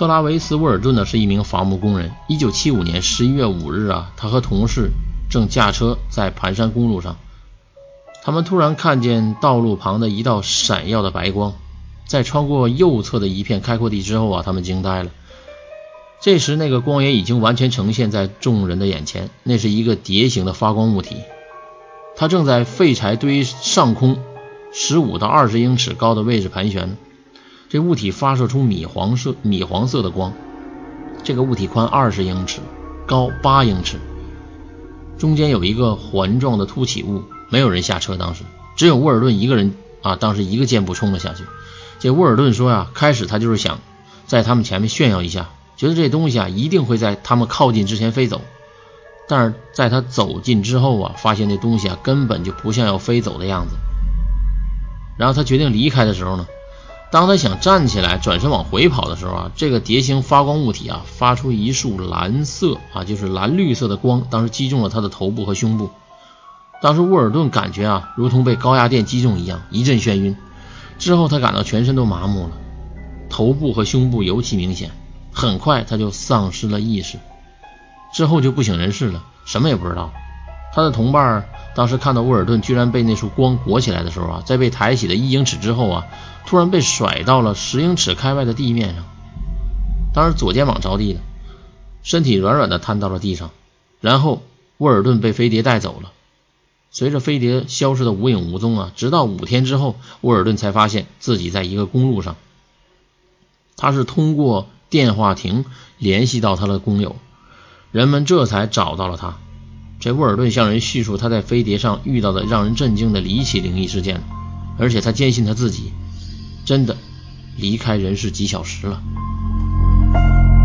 特拉维斯·沃尔顿呢是一名伐木工人。1975年11月5日啊，他和同事正驾车在盘山公路上，他们突然看见道路旁的一道闪耀的白光，在穿过右侧的一片开阔地之后啊，他们惊呆了。这时，那个光也已经完全呈现在众人的眼前，那是一个碟形的发光物体，它正在废柴堆上空十五到二十英尺高的位置盘旋。这物体发射出米黄色、米黄色的光。这个物体宽二十英尺，高八英尺，中间有一个环状的凸起物。没有人下车，当时只有沃尔顿一个人啊。当时一个箭步冲了下去。这沃尔顿说呀，开始他就是想在他们前面炫耀一下，觉得这东西啊一定会在他们靠近之前飞走。但是在他走近之后啊，发现那东西啊根本就不像要飞走的样子。然后他决定离开的时候呢？当他想站起来转身往回跑的时候啊，这个碟形发光物体啊发出一束蓝色啊，就是蓝绿色的光，当时击中了他的头部和胸部。当时沃尔顿感觉啊，如同被高压电击中一样，一阵眩晕。之后他感到全身都麻木了，头部和胸部尤其明显。很快他就丧失了意识，之后就不省人事了，什么也不知道。他的同伴当时看到沃尔顿居然被那束光裹起来的时候啊，在被抬起的一英尺之后啊。突然被甩到了十英尺开外的地面上，当时左肩膀着地了，身体软软的瘫到了地上。然后沃尔顿被飞碟带走了，随着飞碟消失的无影无踪啊，直到五天之后，沃尔顿才发现自己在一个公路上。他是通过电话亭联系到他的工友，人们这才找到了他。这沃尔顿向人叙述他在飞碟上遇到的让人震惊的离奇灵异事件，而且他坚信他自己。真的离开人世几小时了。